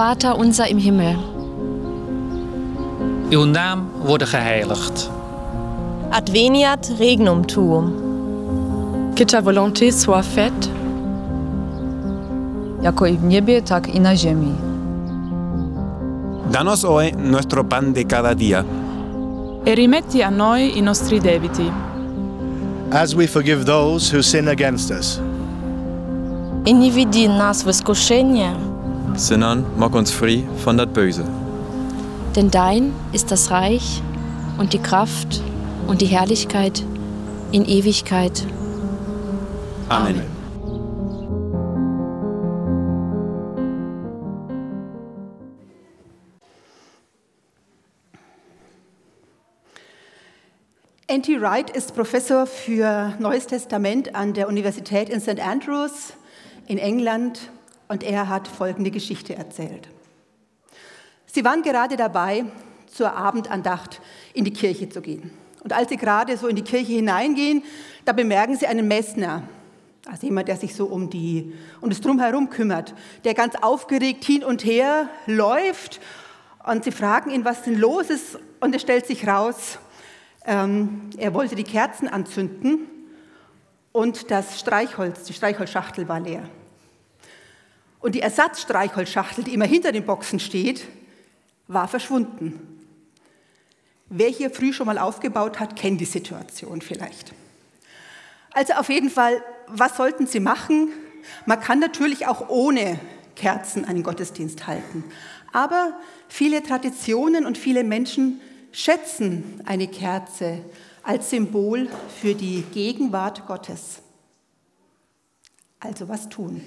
Vater unser im Himmel. Uw naam worden geheiligd. Adveniat regnum tuum. Que ta volonté soit faite jako i w niebie, tak i na ziemi. Danos hoy nuestro pan de cada día. e rimetti a noi i nostri debiti, as we forgive those who sin against us. И не веди нас в искушение, sondern mach uns frei von dat Böse. Denn dein ist das Reich und die Kraft und die Herrlichkeit in Ewigkeit. Amén. N.T. Wright ist Professor für Neues Testament an der Universität in St. Andrews in England und er hat folgende Geschichte erzählt. Sie waren gerade dabei, zur Abendandacht in die Kirche zu gehen. Und als sie gerade so in die Kirche hineingehen, da bemerken sie einen Messner, also jemand, der sich so um, die, um das Drumherum kümmert, der ganz aufgeregt hin und her läuft und sie fragen ihn, was denn los ist und es stellt sich raus, ähm, er wollte die Kerzen anzünden und das Streichholz, die Streichholzschachtel war leer. Und die Ersatzstreichholzschachtel, die immer hinter den Boxen steht, war verschwunden. Wer hier früh schon mal aufgebaut hat, kennt die Situation vielleicht. Also auf jeden Fall, was sollten Sie machen? Man kann natürlich auch ohne Kerzen einen Gottesdienst halten. Aber viele Traditionen und viele Menschen schätzen eine Kerze als Symbol für die Gegenwart Gottes. Also was tun?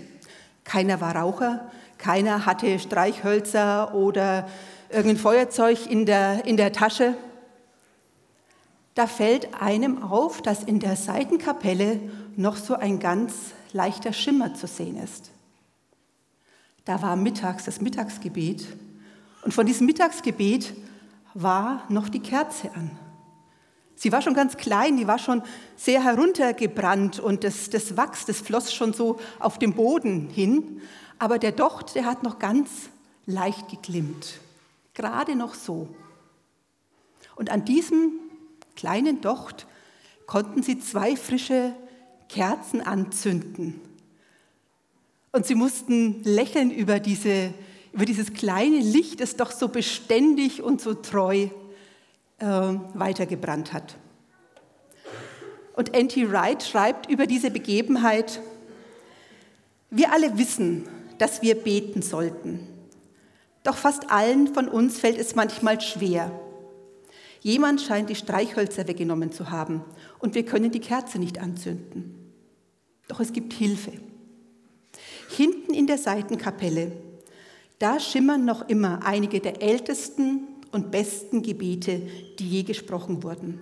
Keiner war Raucher, keiner hatte Streichhölzer oder irgendein Feuerzeug in der, in der Tasche. Da fällt einem auf, dass in der Seitenkapelle noch so ein ganz leichter Schimmer zu sehen ist. Da war mittags das Mittagsgebet und von diesem Mittagsgebet war noch die Kerze an. Sie war schon ganz klein, die war schon sehr heruntergebrannt und das, das Wachs, das floss schon so auf dem Boden hin. Aber der Docht, der hat noch ganz leicht geglimmt. Gerade noch so. Und an diesem kleinen Docht konnten sie zwei frische Kerzen anzünden. Und sie mussten lächeln über, diese, über dieses kleine Licht, das doch so beständig und so treu äh, weitergebrannt hat. Und N.T. Wright schreibt über diese Begebenheit, wir alle wissen, dass wir beten sollten. Doch fast allen von uns fällt es manchmal schwer. Jemand scheint die Streichhölzer weggenommen zu haben und wir können die Kerze nicht anzünden. Doch es gibt Hilfe. Hinten in der Seitenkapelle, da schimmern noch immer einige der ältesten und besten Gebete, die je gesprochen wurden.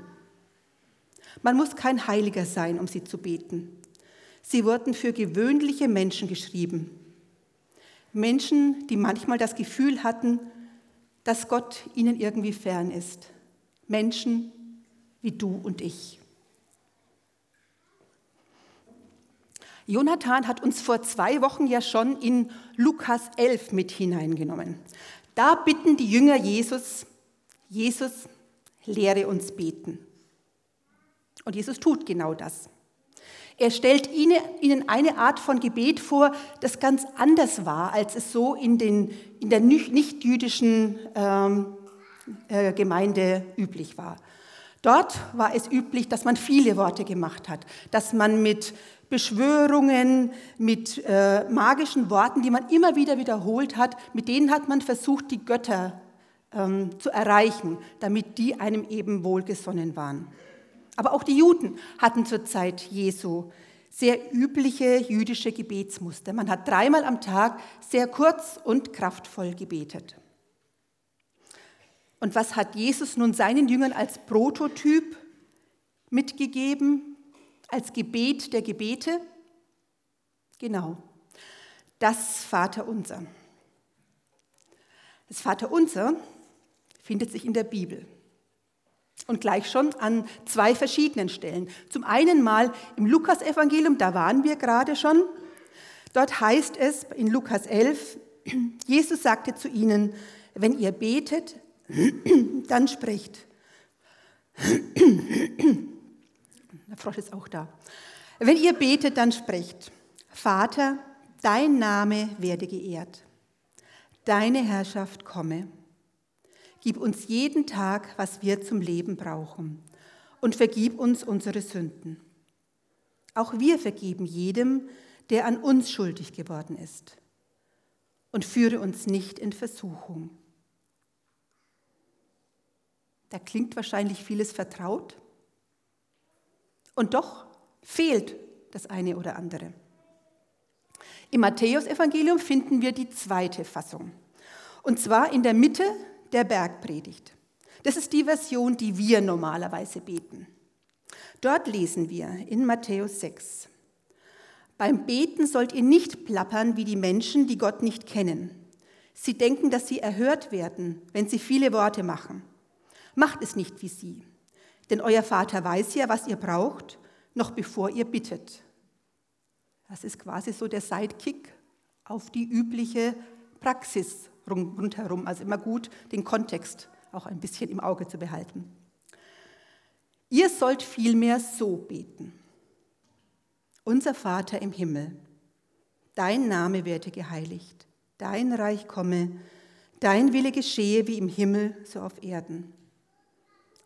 Man muss kein Heiliger sein, um sie zu beten. Sie wurden für gewöhnliche Menschen geschrieben. Menschen, die manchmal das Gefühl hatten, dass Gott ihnen irgendwie fern ist. Menschen wie du und ich. Jonathan hat uns vor zwei Wochen ja schon in Lukas 11 mit hineingenommen. Da bitten die Jünger Jesus, Jesus, lehre uns beten. Und Jesus tut genau das. Er stellt ihnen eine Art von Gebet vor, das ganz anders war, als es so in, den, in der nicht-jüdischen ähm, äh, Gemeinde üblich war. Dort war es üblich, dass man viele Worte gemacht hat, dass man mit Beschwörungen, mit äh, magischen Worten, die man immer wieder wiederholt hat, mit denen hat man versucht, die Götter ähm, zu erreichen, damit die einem eben wohlgesonnen waren. Aber auch die Juden hatten zur Zeit Jesu sehr übliche jüdische Gebetsmuster. Man hat dreimal am Tag sehr kurz und kraftvoll gebetet. Und was hat Jesus nun seinen Jüngern als Prototyp mitgegeben, als Gebet der Gebete? Genau, das Vaterunser. Das Vaterunser findet sich in der Bibel und gleich schon an zwei verschiedenen Stellen. Zum einen mal im Lukasevangelium, da waren wir gerade schon. Dort heißt es in Lukas 11, Jesus sagte zu ihnen, wenn ihr betet, dann sprecht. Der Frosch ist auch da. Wenn ihr betet, dann sprecht. Vater, dein Name werde geehrt. Deine Herrschaft komme. Gib uns jeden Tag, was wir zum Leben brauchen. Und vergib uns unsere Sünden. Auch wir vergeben jedem, der an uns schuldig geworden ist. Und führe uns nicht in Versuchung. Da klingt wahrscheinlich vieles vertraut. Und doch fehlt das eine oder andere. Im Matthäusevangelium finden wir die zweite Fassung. Und zwar in der Mitte der Bergpredigt. Das ist die Version, die wir normalerweise beten. Dort lesen wir in Matthäus 6. Beim Beten sollt ihr nicht plappern wie die Menschen, die Gott nicht kennen. Sie denken, dass sie erhört werden, wenn sie viele Worte machen. Macht es nicht wie sie. Denn euer Vater weiß ja, was ihr braucht, noch bevor ihr bittet. Das ist quasi so der Sidekick auf die übliche Praxis rundherum. Also immer gut, den Kontext auch ein bisschen im Auge zu behalten. Ihr sollt vielmehr so beten. Unser Vater im Himmel, dein Name werde geheiligt, dein Reich komme, dein Wille geschehe wie im Himmel, so auf Erden.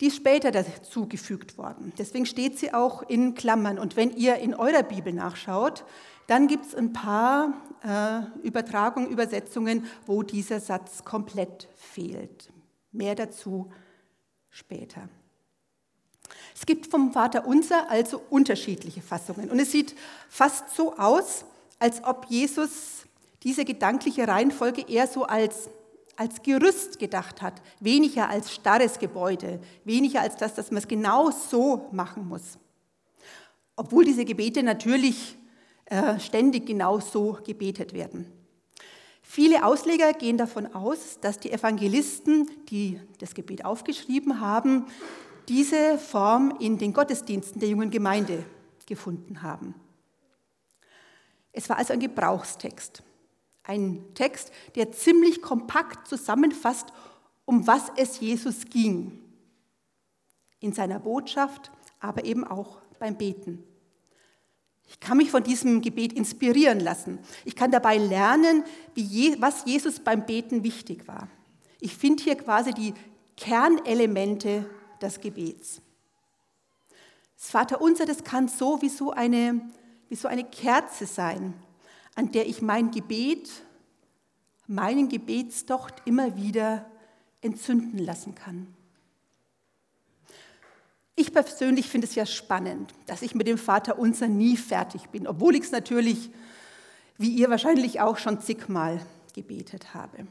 die ist später dazugefügt worden. Deswegen steht sie auch in Klammern. Und wenn ihr in eurer Bibel nachschaut, dann gibt es ein paar äh, Übertragungen, Übersetzungen, wo dieser Satz komplett fehlt. Mehr dazu später. Es gibt vom Vater Unser also unterschiedliche Fassungen. Und es sieht fast so aus, als ob Jesus diese gedankliche Reihenfolge eher so als, als Gerüst gedacht hat, weniger als starres Gebäude, weniger als das, dass man es genau so machen muss. Obwohl diese Gebete natürlich äh, ständig genau so gebetet werden. Viele Ausleger gehen davon aus, dass die Evangelisten, die das Gebet aufgeschrieben haben, diese Form in den Gottesdiensten der jungen Gemeinde gefunden haben. Es war also ein Gebrauchstext. Ein Text, der ziemlich kompakt zusammenfasst, um was es Jesus ging. In seiner Botschaft, aber eben auch beim Beten. Ich kann mich von diesem Gebet inspirieren lassen. Ich kann dabei lernen, Je was Jesus beim Beten wichtig war. Ich finde hier quasi die Kernelemente des Gebets. Das Vaterunser, das kann so wie so eine, wie so eine Kerze sein, an der ich mein Gebet, meinen Gebetsdocht immer wieder entzünden lassen kann. Ich persönlich finde es ja spannend, dass ich mit dem Vater unser nie fertig bin, obwohl ich es natürlich, wie ihr wahrscheinlich auch schon zigmal gebetet habe.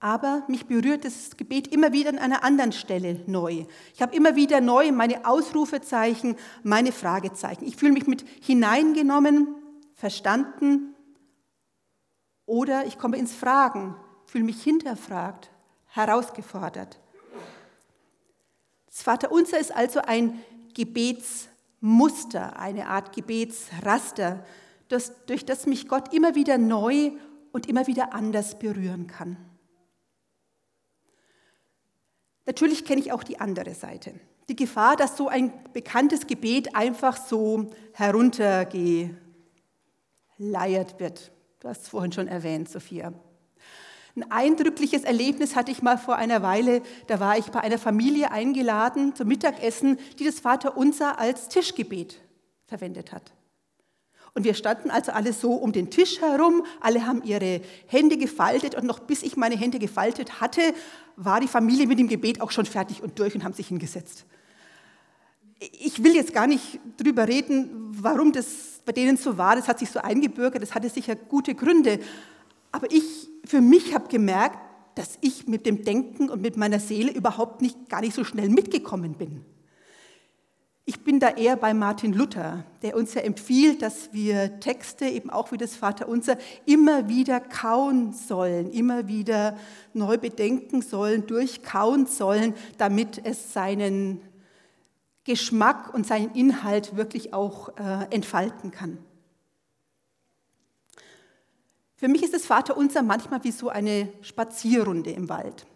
Aber mich berührt das Gebet immer wieder an einer anderen Stelle neu. Ich habe immer wieder neu meine Ausrufezeichen, meine Fragezeichen. Ich fühle mich mit hineingenommen, verstanden oder ich komme ins Fragen, fühle mich hinterfragt, herausgefordert. Das Vaterunser ist also ein Gebetsmuster, eine Art Gebetsraster, das, durch das mich Gott immer wieder neu und immer wieder anders berühren kann. Natürlich kenne ich auch die andere Seite. Die Gefahr, dass so ein bekanntes Gebet einfach so heruntergeleiert wird. Du hast es vorhin schon erwähnt, Sophia. Ein eindrückliches Erlebnis hatte ich mal vor einer Weile. Da war ich bei einer Familie eingeladen zum Mittagessen, die das Vaterunser als Tischgebet verwendet hat. Und wir standen also alle so um den Tisch herum, alle haben ihre Hände gefaltet und noch bis ich meine Hände gefaltet hatte, war die Familie mit dem Gebet auch schon fertig und durch und haben sich hingesetzt. Ich will jetzt gar nicht drüber reden, warum das bei denen so war, das hat sich so eingebürgert, das hatte sicher gute Gründe. Aber ich für mich habe gemerkt, dass ich mit dem Denken und mit meiner Seele überhaupt nicht, gar nicht so schnell mitgekommen bin. Ich bin da eher bei Martin Luther, der uns ja empfiehlt, dass wir Texte, eben auch wie das Vaterunser, immer wieder kauen sollen, immer wieder neu bedenken sollen, durchkauen sollen, damit es seinen Geschmack und seinen Inhalt wirklich auch äh, entfalten kann. Für mich ist das Vaterunser manchmal wie so eine Spazierrunde im Wald,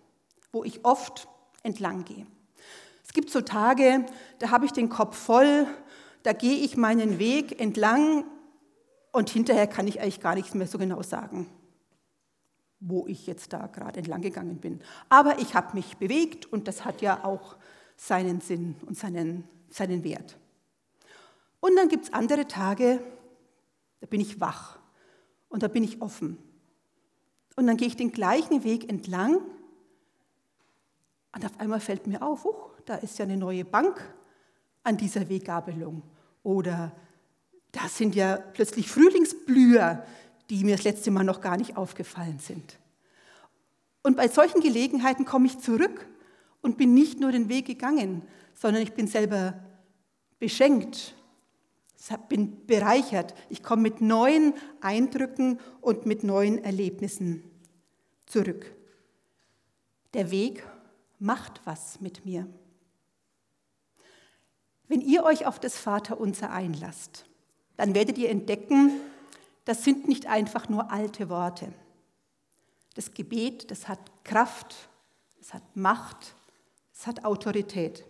wo ich oft entlang gehe. Es gibt so Tage, da habe ich den Kopf voll, da gehe ich meinen Weg entlang und hinterher kann ich eigentlich gar nichts mehr so genau sagen, wo ich jetzt da gerade entlang gegangen bin. Aber ich habe mich bewegt und das hat ja auch seinen Sinn und seinen, seinen Wert. Und dann gibt es andere Tage, da bin ich wach und da bin ich offen. Und dann gehe ich den gleichen Weg entlang und auf einmal fällt mir auf, uh, da ist ja eine neue Bank an dieser Weggabelung. Oder da sind ja plötzlich Frühlingsblüher, die mir das letzte Mal noch gar nicht aufgefallen sind. Und bei solchen Gelegenheiten komme ich zurück und bin nicht nur den Weg gegangen, sondern ich bin selber beschenkt, bin bereichert. Ich komme mit neuen Eindrücken und mit neuen Erlebnissen zurück. Der Weg macht was mit mir. Wenn ihr euch auf das Vaterunser einlasst, dann werdet ihr entdecken, das sind nicht einfach nur alte Worte. Das Gebet, das hat Kraft, es hat Macht, es hat Autorität.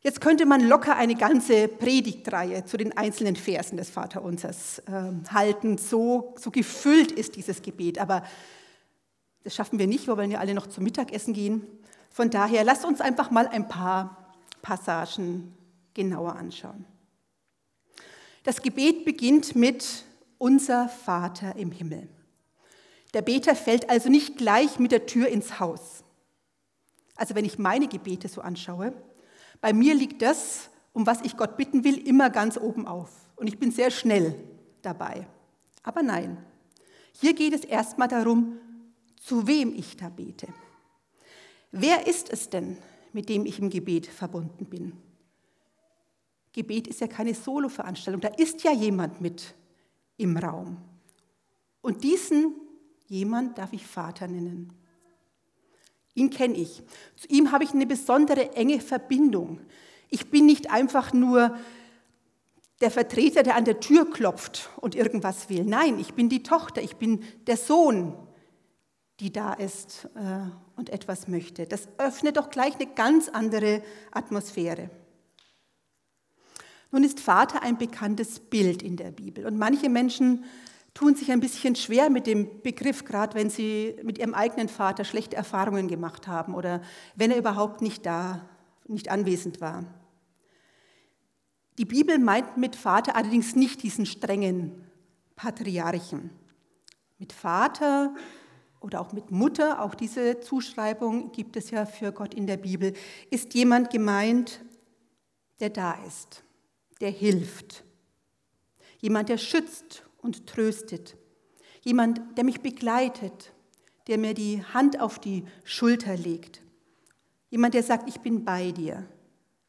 Jetzt könnte man locker eine ganze Predigtreihe zu den einzelnen Versen des Vaterunsers äh, halten. So, so gefüllt ist dieses Gebet. Aber das schaffen wir nicht, wir wollen ja alle noch zum Mittagessen gehen. Von daher lasst uns einfach mal ein paar Passagen genauer anschauen. Das Gebet beginnt mit Unser Vater im Himmel. Der Beter fällt also nicht gleich mit der Tür ins Haus. Also wenn ich meine Gebete so anschaue, bei mir liegt das, um was ich Gott bitten will, immer ganz oben auf. Und ich bin sehr schnell dabei. Aber nein, hier geht es erstmal darum, zu wem ich da bete. Wer ist es denn, mit dem ich im Gebet verbunden bin? Gebet ist ja keine Solo-Veranstaltung, da ist ja jemand mit im Raum. Und diesen jemand darf ich Vater nennen. Ihn kenne ich. Zu ihm habe ich eine besondere enge Verbindung. Ich bin nicht einfach nur der Vertreter, der an der Tür klopft und irgendwas will. Nein, ich bin die Tochter, ich bin der Sohn, die da ist äh, und etwas möchte. Das öffnet doch gleich eine ganz andere Atmosphäre. Nun ist Vater ein bekanntes Bild in der Bibel und manche Menschen tun sich ein bisschen schwer mit dem Begriff, gerade wenn sie mit ihrem eigenen Vater schlechte Erfahrungen gemacht haben oder wenn er überhaupt nicht da, nicht anwesend war. Die Bibel meint mit Vater allerdings nicht diesen strengen Patriarchen. Mit Vater oder auch mit Mutter, auch diese Zuschreibung gibt es ja für Gott in der Bibel, ist jemand gemeint, der da ist, der hilft. Jemand, der schützt und tröstet. Jemand, der mich begleitet, der mir die Hand auf die Schulter legt. Jemand, der sagt, ich bin bei dir.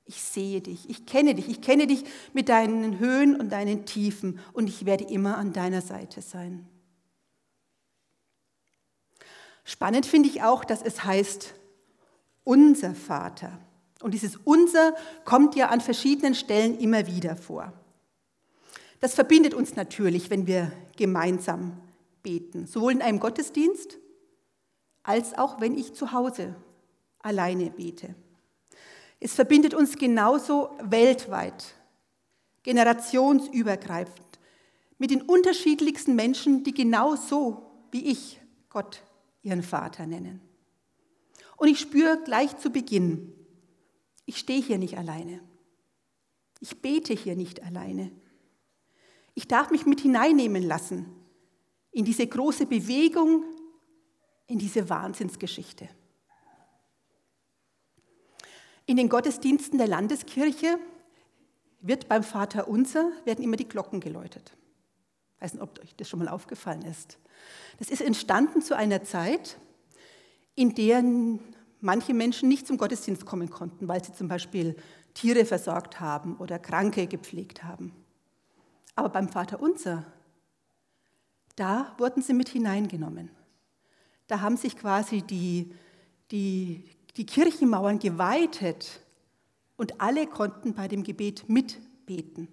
Ich sehe dich, ich kenne dich, ich kenne dich mit deinen Höhen und deinen Tiefen und ich werde immer an deiner Seite sein. Spannend finde ich auch, dass es heißt, unser Vater. Und dieses unser kommt ja an verschiedenen Stellen immer wieder vor. Das verbindet uns natürlich, wenn wir gemeinsam beten, sowohl in einem Gottesdienst als auch wenn ich zu Hause alleine bete. Es verbindet uns genauso weltweit, generationsübergreifend, mit den unterschiedlichsten Menschen, die genauso wie ich Gott ihren Vater nennen. Und ich spüre gleich zu Beginn, ich stehe hier nicht alleine. Ich bete hier nicht alleine. Ich darf mich mit hineinnehmen lassen in diese große Bewegung, in diese Wahnsinnsgeschichte. In den Gottesdiensten der Landeskirche wird beim Vater Unser werden immer die Glocken geläutet. Ich weiß nicht, ob euch das schon mal aufgefallen ist. Das ist entstanden zu einer Zeit, in der manche Menschen nicht zum Gottesdienst kommen konnten, weil sie zum Beispiel Tiere versorgt haben oder Kranke gepflegt haben. Aber beim Vater Unser, da wurden sie mit hineingenommen. Da haben sich quasi die, die, die Kirchenmauern geweitet und alle konnten bei dem Gebet mitbeten.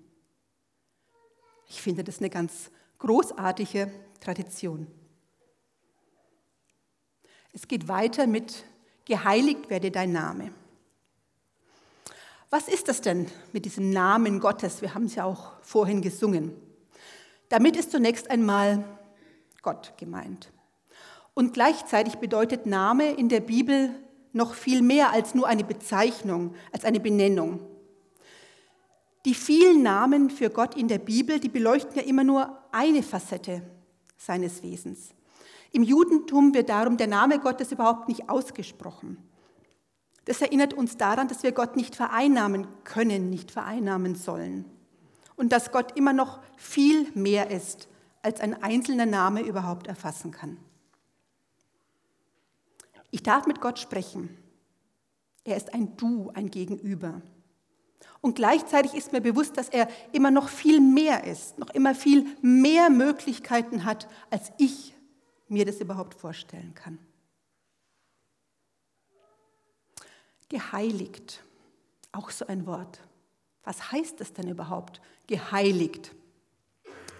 Ich finde das eine ganz großartige Tradition. Es geht weiter mit Geheiligt werde dein Name. Was ist das denn mit diesem Namen Gottes? Wir haben es ja auch vorhin gesungen. Damit ist zunächst einmal Gott gemeint. Und gleichzeitig bedeutet Name in der Bibel noch viel mehr als nur eine Bezeichnung, als eine Benennung. Die vielen Namen für Gott in der Bibel, die beleuchten ja immer nur eine Facette seines Wesens. Im Judentum wird darum der Name Gottes überhaupt nicht ausgesprochen. Das erinnert uns daran, dass wir Gott nicht vereinnahmen können, nicht vereinnahmen sollen. Und dass Gott immer noch viel mehr ist, als ein einzelner Name überhaupt erfassen kann. Ich darf mit Gott sprechen. Er ist ein Du, ein Gegenüber. Und gleichzeitig ist mir bewusst, dass er immer noch viel mehr ist, noch immer viel mehr Möglichkeiten hat, als ich mir das überhaupt vorstellen kann. Geheiligt, auch so ein Wort. Was heißt das denn überhaupt? Geheiligt.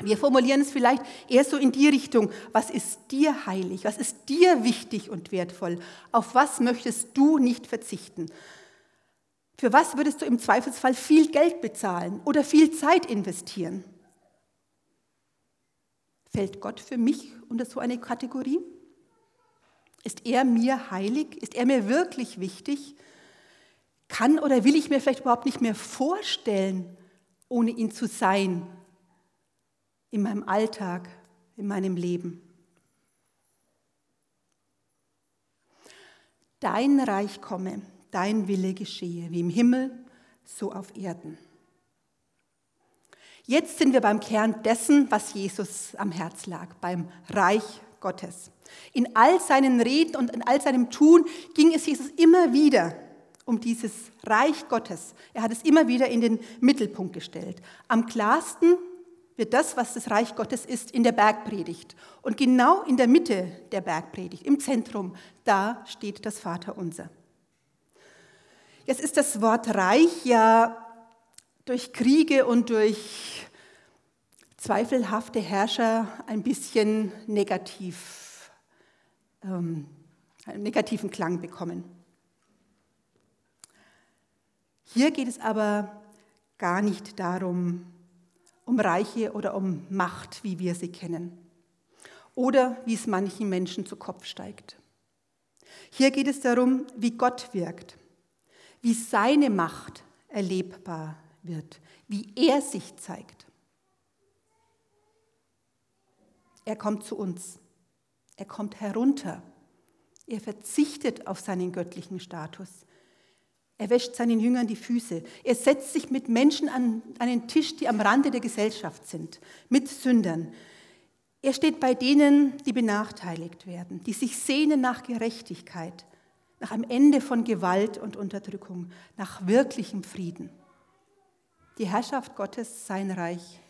Wir formulieren es vielleicht eher so in die Richtung, was ist dir heilig, was ist dir wichtig und wertvoll, auf was möchtest du nicht verzichten, für was würdest du im Zweifelsfall viel Geld bezahlen oder viel Zeit investieren? Fällt Gott für mich unter so eine Kategorie? Ist er mir heilig? Ist er mir wirklich wichtig? Kann oder will ich mir vielleicht überhaupt nicht mehr vorstellen, ohne ihn zu sein in meinem Alltag, in meinem Leben? Dein Reich komme, dein Wille geschehe, wie im Himmel, so auf Erden. Jetzt sind wir beim Kern dessen, was Jesus am Herz lag, beim Reich Gottes. In all seinen Reden und in all seinem Tun ging es Jesus immer wieder um dieses Reich Gottes. Er hat es immer wieder in den Mittelpunkt gestellt. Am klarsten wird das, was das Reich Gottes ist, in der Bergpredigt. Und genau in der Mitte der Bergpredigt, im Zentrum, da steht das Vaterunser. Jetzt ist das Wort Reich ja durch Kriege und durch zweifelhafte Herrscher ein bisschen negativ, ähm, einen negativen Klang bekommen. Hier geht es aber gar nicht darum, um Reiche oder um Macht, wie wir sie kennen, oder wie es manchen Menschen zu Kopf steigt. Hier geht es darum, wie Gott wirkt, wie seine Macht erlebbar wird, wie er sich zeigt. Er kommt zu uns. Er kommt herunter. Er verzichtet auf seinen göttlichen Status. Er wäscht seinen Jüngern die Füße. Er setzt sich mit Menschen an einen Tisch, die am Rande der Gesellschaft sind, mit Sündern. Er steht bei denen, die benachteiligt werden, die sich sehnen nach Gerechtigkeit, nach einem Ende von Gewalt und Unterdrückung, nach wirklichem Frieden. Die Herrschaft Gottes, sein Reich,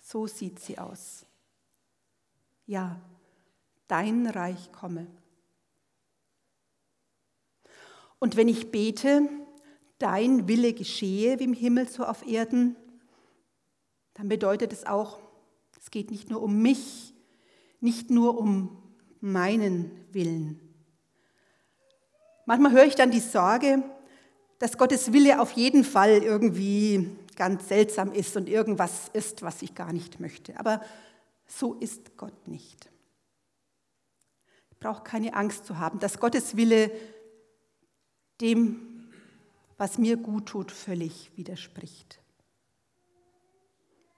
so sieht sie aus. Ja, dein Reich komme. Und wenn ich bete, dein Wille geschehe wie im Himmel so auf Erden, dann bedeutet es auch, es geht nicht nur um mich, nicht nur um meinen Willen. Manchmal höre ich dann die Sorge, dass Gottes Wille auf jeden Fall irgendwie ganz seltsam ist und irgendwas ist, was ich gar nicht möchte. Aber so ist Gott nicht. Ich brauche keine Angst zu haben, dass Gottes Wille dem, was mir gut tut, völlig widerspricht.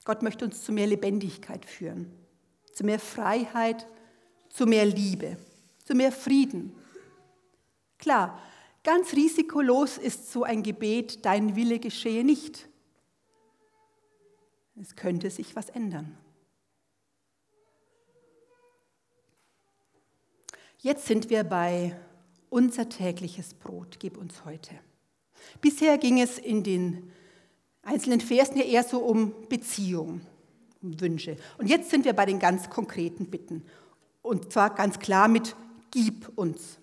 Gott möchte uns zu mehr Lebendigkeit führen, zu mehr Freiheit, zu mehr Liebe, zu mehr Frieden. Klar, ganz risikolos ist so ein Gebet, dein Wille geschehe nicht. Es könnte sich was ändern. Jetzt sind wir bei unser tägliches Brot, gib uns heute. Bisher ging es in den einzelnen Versen ja eher so um Beziehung, um Wünsche. Und jetzt sind wir bei den ganz konkreten Bitten. Und zwar ganz klar mit Gib uns.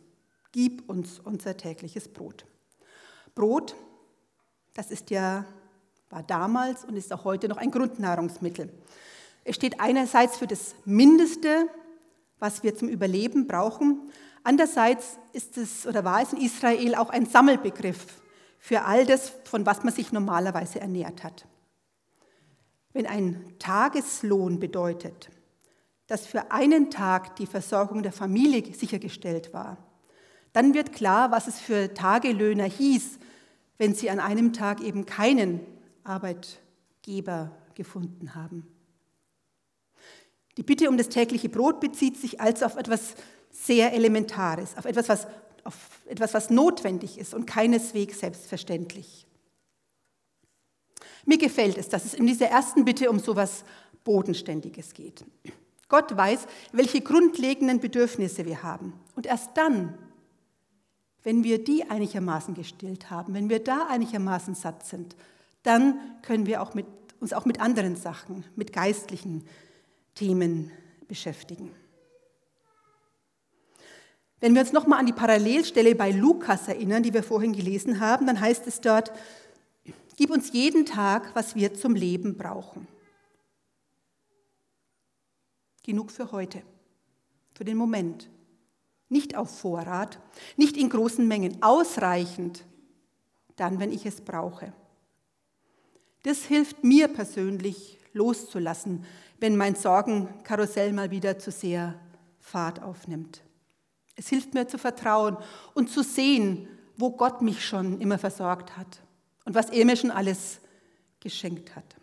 Gib uns unser tägliches Brot. Brot, das ist ja, war damals und ist auch heute noch ein Grundnahrungsmittel. Es steht einerseits für das Mindeste, was wir zum Überleben brauchen. Andererseits ist es oder war es in Israel auch ein Sammelbegriff für all das, von was man sich normalerweise ernährt hat. Wenn ein Tageslohn bedeutet, dass für einen Tag die Versorgung der Familie sichergestellt war, dann wird klar, was es für Tagelöhner hieß, wenn sie an einem Tag eben keinen Arbeitgeber gefunden haben. Die Bitte um das tägliche Brot bezieht sich also auf etwas sehr Elementares, auf etwas, was auf etwas, was notwendig ist und keineswegs selbstverständlich. Mir gefällt es, dass es in dieser ersten Bitte um so etwas Bodenständiges geht. Gott weiß, welche grundlegenden Bedürfnisse wir haben. Und erst dann, wenn wir die einigermaßen gestillt haben, wenn wir da einigermaßen satt sind, dann können wir auch mit, uns auch mit anderen Sachen, mit geistlichen Themen beschäftigen. Wenn wir uns nochmal an die Parallelstelle bei Lukas erinnern, die wir vorhin gelesen haben, dann heißt es dort, gib uns jeden Tag, was wir zum Leben brauchen. Genug für heute, für den Moment. Nicht auf Vorrat, nicht in großen Mengen, ausreichend, dann, wenn ich es brauche. Das hilft mir persönlich loszulassen, wenn mein Sorgenkarussell mal wieder zu sehr Fahrt aufnimmt. Es hilft mir zu vertrauen und zu sehen, wo Gott mich schon immer versorgt hat und was er mir schon alles geschenkt hat.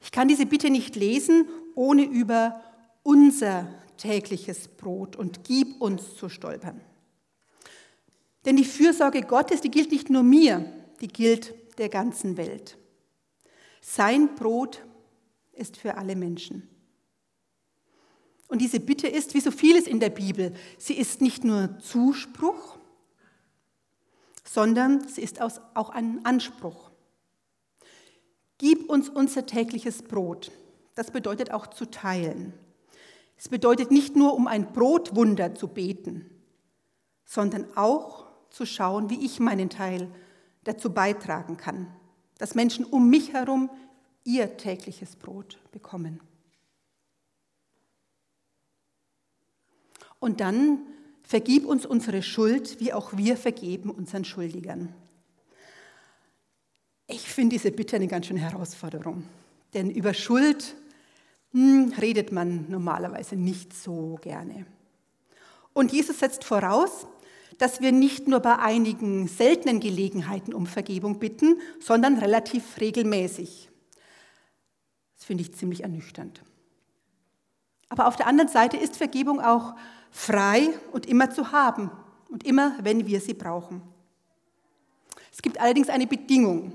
Ich kann diese Bitte nicht lesen, ohne über unser tägliches Brot und gib uns zu stolpern. Denn die Fürsorge Gottes, die gilt nicht nur mir, die gilt der ganzen Welt. Sein Brot ist für alle Menschen. Und diese Bitte ist, wie so vieles in der Bibel, sie ist nicht nur Zuspruch, sondern sie ist auch ein Anspruch. Gib uns unser tägliches Brot. Das bedeutet auch zu teilen. Es bedeutet nicht nur, um ein Brotwunder zu beten, sondern auch zu schauen, wie ich meinen Teil dazu beitragen kann, dass Menschen um mich herum ihr tägliches Brot bekommen. Und dann vergib uns unsere Schuld, wie auch wir vergeben unseren Schuldigern. Ich finde diese Bitte eine ganz schöne Herausforderung. Denn über Schuld hm, redet man normalerweise nicht so gerne. Und Jesus setzt voraus, dass wir nicht nur bei einigen seltenen Gelegenheiten um Vergebung bitten, sondern relativ regelmäßig. Das finde ich ziemlich ernüchternd. Aber auf der anderen Seite ist Vergebung auch frei und immer zu haben und immer, wenn wir sie brauchen. Es gibt allerdings eine Bedingung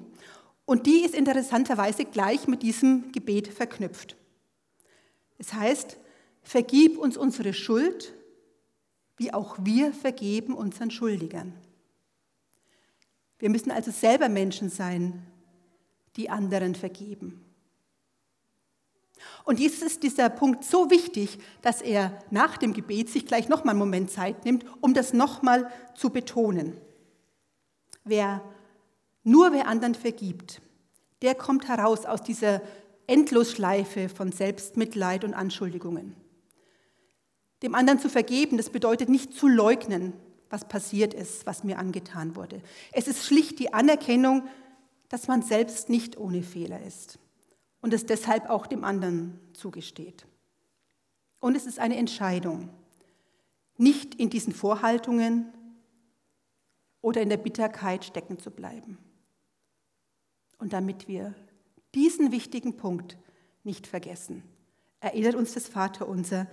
und die ist interessanterweise gleich mit diesem Gebet verknüpft. Es heißt, vergib uns unsere Schuld, wie auch wir vergeben unseren Schuldigern. Wir müssen also selber Menschen sein, die anderen vergeben. Und jetzt ist dieser Punkt so wichtig, dass er nach dem Gebet sich gleich nochmal einen Moment Zeit nimmt, um das nochmal zu betonen. Wer nur wer anderen vergibt, der kommt heraus aus dieser Endlosschleife von Selbstmitleid und Anschuldigungen. Dem anderen zu vergeben, das bedeutet nicht zu leugnen, was passiert ist, was mir angetan wurde. Es ist schlicht die Anerkennung, dass man selbst nicht ohne Fehler ist und es deshalb auch dem anderen zugesteht. Und es ist eine Entscheidung, nicht in diesen Vorhaltungen oder in der Bitterkeit stecken zu bleiben. Und damit wir diesen wichtigen Punkt nicht vergessen, erinnert uns das Vaterunser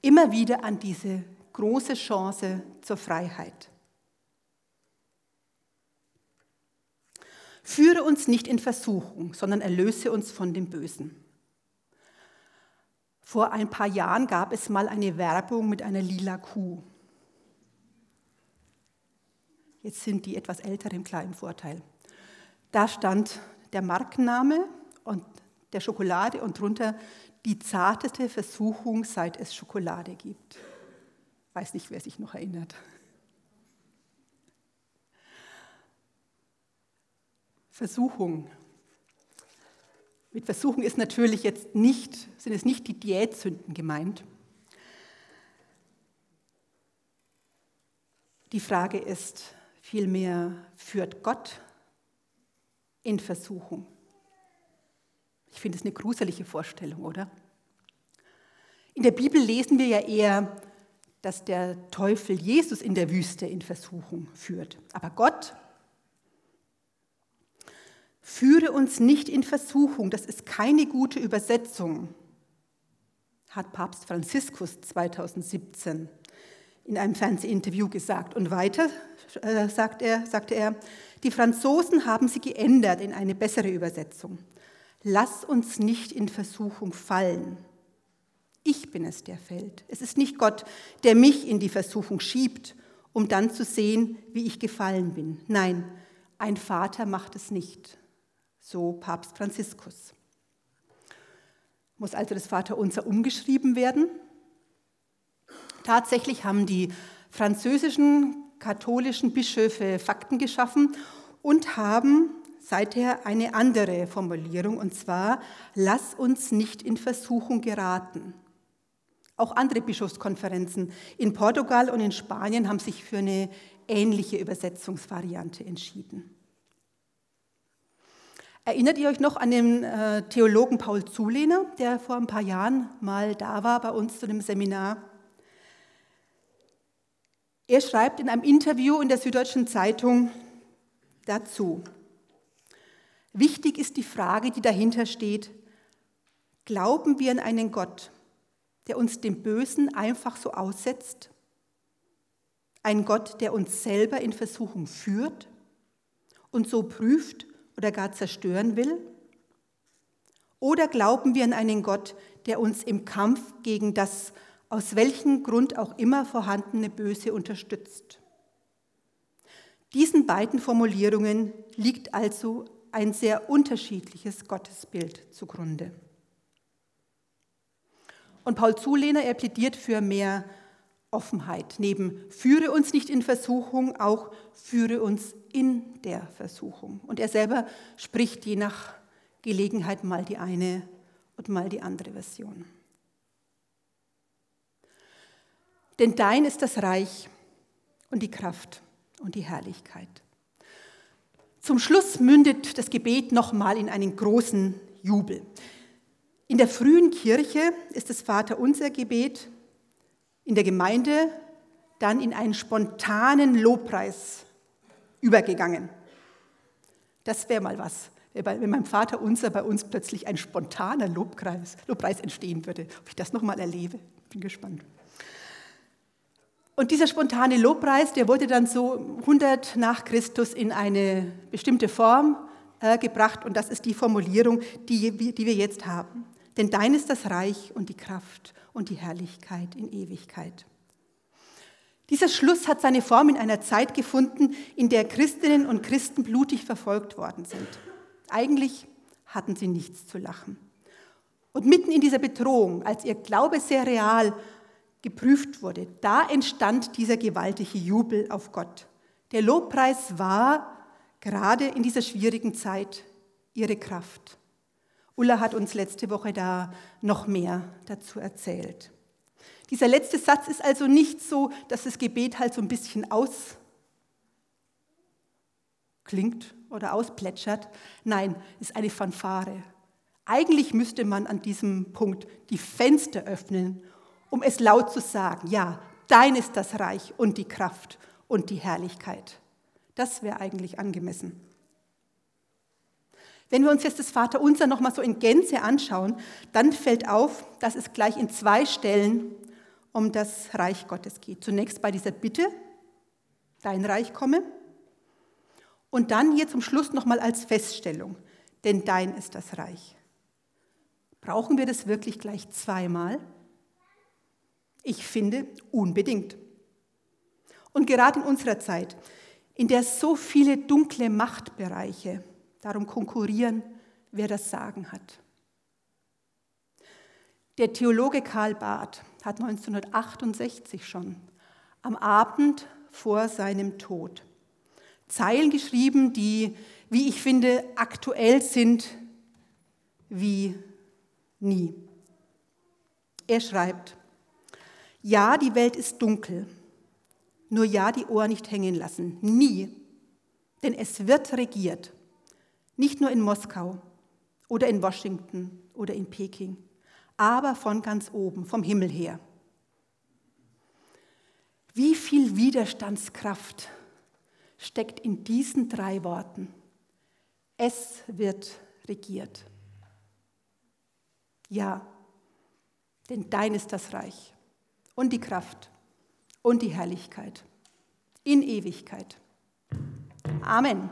immer wieder an diese große Chance zur Freiheit. Führe uns nicht in Versuchung, sondern erlöse uns von dem Bösen. Vor ein paar Jahren gab es mal eine Werbung mit einer lila Kuh. Jetzt sind die etwas älter im kleinen Vorteil. Da stand der Markenname und der Schokolade und drunter die zarteste Versuchung, seit es Schokolade gibt. Weiß nicht, wer sich noch erinnert. Versuchung. Mit Versuchung ist natürlich jetzt nicht, sind es nicht die Diätsünden gemeint. Die Frage ist vielmehr, führt Gott in Versuchung? Ich finde es eine gruselige Vorstellung, oder? In der Bibel lesen wir ja eher, dass der Teufel Jesus in der Wüste in Versuchung führt. Aber Gott führe uns nicht in Versuchung, das ist keine gute Übersetzung, hat Papst Franziskus 2017 in einem Fernsehinterview gesagt. Und weiter äh, sagt er, sagte er, die Franzosen haben sie geändert in eine bessere Übersetzung. Lass uns nicht in Versuchung fallen. Ich bin es, der fällt. Es ist nicht Gott, der mich in die Versuchung schiebt, um dann zu sehen, wie ich gefallen bin. Nein, ein Vater macht es nicht. So Papst Franziskus. Muss also das Vaterunser umgeschrieben werden? Tatsächlich haben die französischen katholischen Bischöfe Fakten geschaffen und haben seither eine andere Formulierung, und zwar, lass uns nicht in Versuchung geraten. Auch andere Bischofskonferenzen in Portugal und in Spanien haben sich für eine ähnliche Übersetzungsvariante entschieden. Erinnert ihr euch noch an den äh, Theologen Paul Zulehner, der vor ein paar Jahren mal da war bei uns zu einem Seminar? Er schreibt in einem Interview in der Süddeutschen Zeitung dazu, wichtig ist die Frage, die dahinter steht, glauben wir an einen Gott, der uns dem Bösen einfach so aussetzt? Ein Gott, der uns selber in Versuchung führt und so prüft oder gar zerstören will? Oder glauben wir an einen Gott, der uns im Kampf gegen das aus welchem Grund auch immer vorhandene Böse unterstützt. Diesen beiden Formulierungen liegt also ein sehr unterschiedliches Gottesbild zugrunde. Und Paul Zulehner, er plädiert für mehr Offenheit. Neben führe uns nicht in Versuchung, auch führe uns in der Versuchung. Und er selber spricht je nach Gelegenheit mal die eine und mal die andere Version. Denn dein ist das Reich und die Kraft und die Herrlichkeit. Zum Schluss mündet das Gebet nochmal in einen großen Jubel. In der frühen Kirche ist das Vaterunser Gebet, in der Gemeinde dann in einen spontanen Lobpreis übergegangen. Das wäre mal was, wenn beim Vater unser bei uns plötzlich ein spontaner Lobpreis, Lobpreis entstehen würde. Ob ich das nochmal erlebe, bin gespannt. Und dieser spontane Lobpreis, der wurde dann so 100 nach Christus in eine bestimmte Form äh, gebracht und das ist die Formulierung, die, die wir jetzt haben. Denn dein ist das Reich und die Kraft und die Herrlichkeit in Ewigkeit. Dieser Schluss hat seine Form in einer Zeit gefunden, in der Christinnen und Christen blutig verfolgt worden sind. Eigentlich hatten sie nichts zu lachen. Und mitten in dieser Bedrohung, als ihr Glaube sehr real geprüft wurde, da entstand dieser gewaltige Jubel auf Gott. Der Lobpreis war gerade in dieser schwierigen Zeit ihre Kraft. Ulla hat uns letzte Woche da noch mehr dazu erzählt. Dieser letzte Satz ist also nicht so, dass das Gebet halt so ein bisschen ausklingt oder ausplätschert. Nein, ist eine Fanfare. Eigentlich müsste man an diesem Punkt die Fenster öffnen um es laut zu sagen, ja, dein ist das Reich und die Kraft und die Herrlichkeit. Das wäre eigentlich angemessen. Wenn wir uns jetzt das Vaterunser noch mal so in Gänze anschauen, dann fällt auf, dass es gleich in zwei Stellen um das Reich Gottes geht. Zunächst bei dieser Bitte, dein Reich komme, und dann hier zum Schluss noch mal als Feststellung, denn dein ist das Reich. Brauchen wir das wirklich gleich zweimal? Ich finde unbedingt. Und gerade in unserer Zeit, in der so viele dunkle Machtbereiche darum konkurrieren, wer das Sagen hat. Der Theologe Karl Barth hat 1968 schon am Abend vor seinem Tod Zeilen geschrieben, die, wie ich finde, aktuell sind wie nie. Er schreibt, ja, die Welt ist dunkel, nur ja, die Ohren nicht hängen lassen, nie, denn es wird regiert, nicht nur in Moskau oder in Washington oder in Peking, aber von ganz oben, vom Himmel her. Wie viel Widerstandskraft steckt in diesen drei Worten. Es wird regiert. Ja, denn dein ist das Reich und die Kraft und die Herrlichkeit in Ewigkeit. Amen.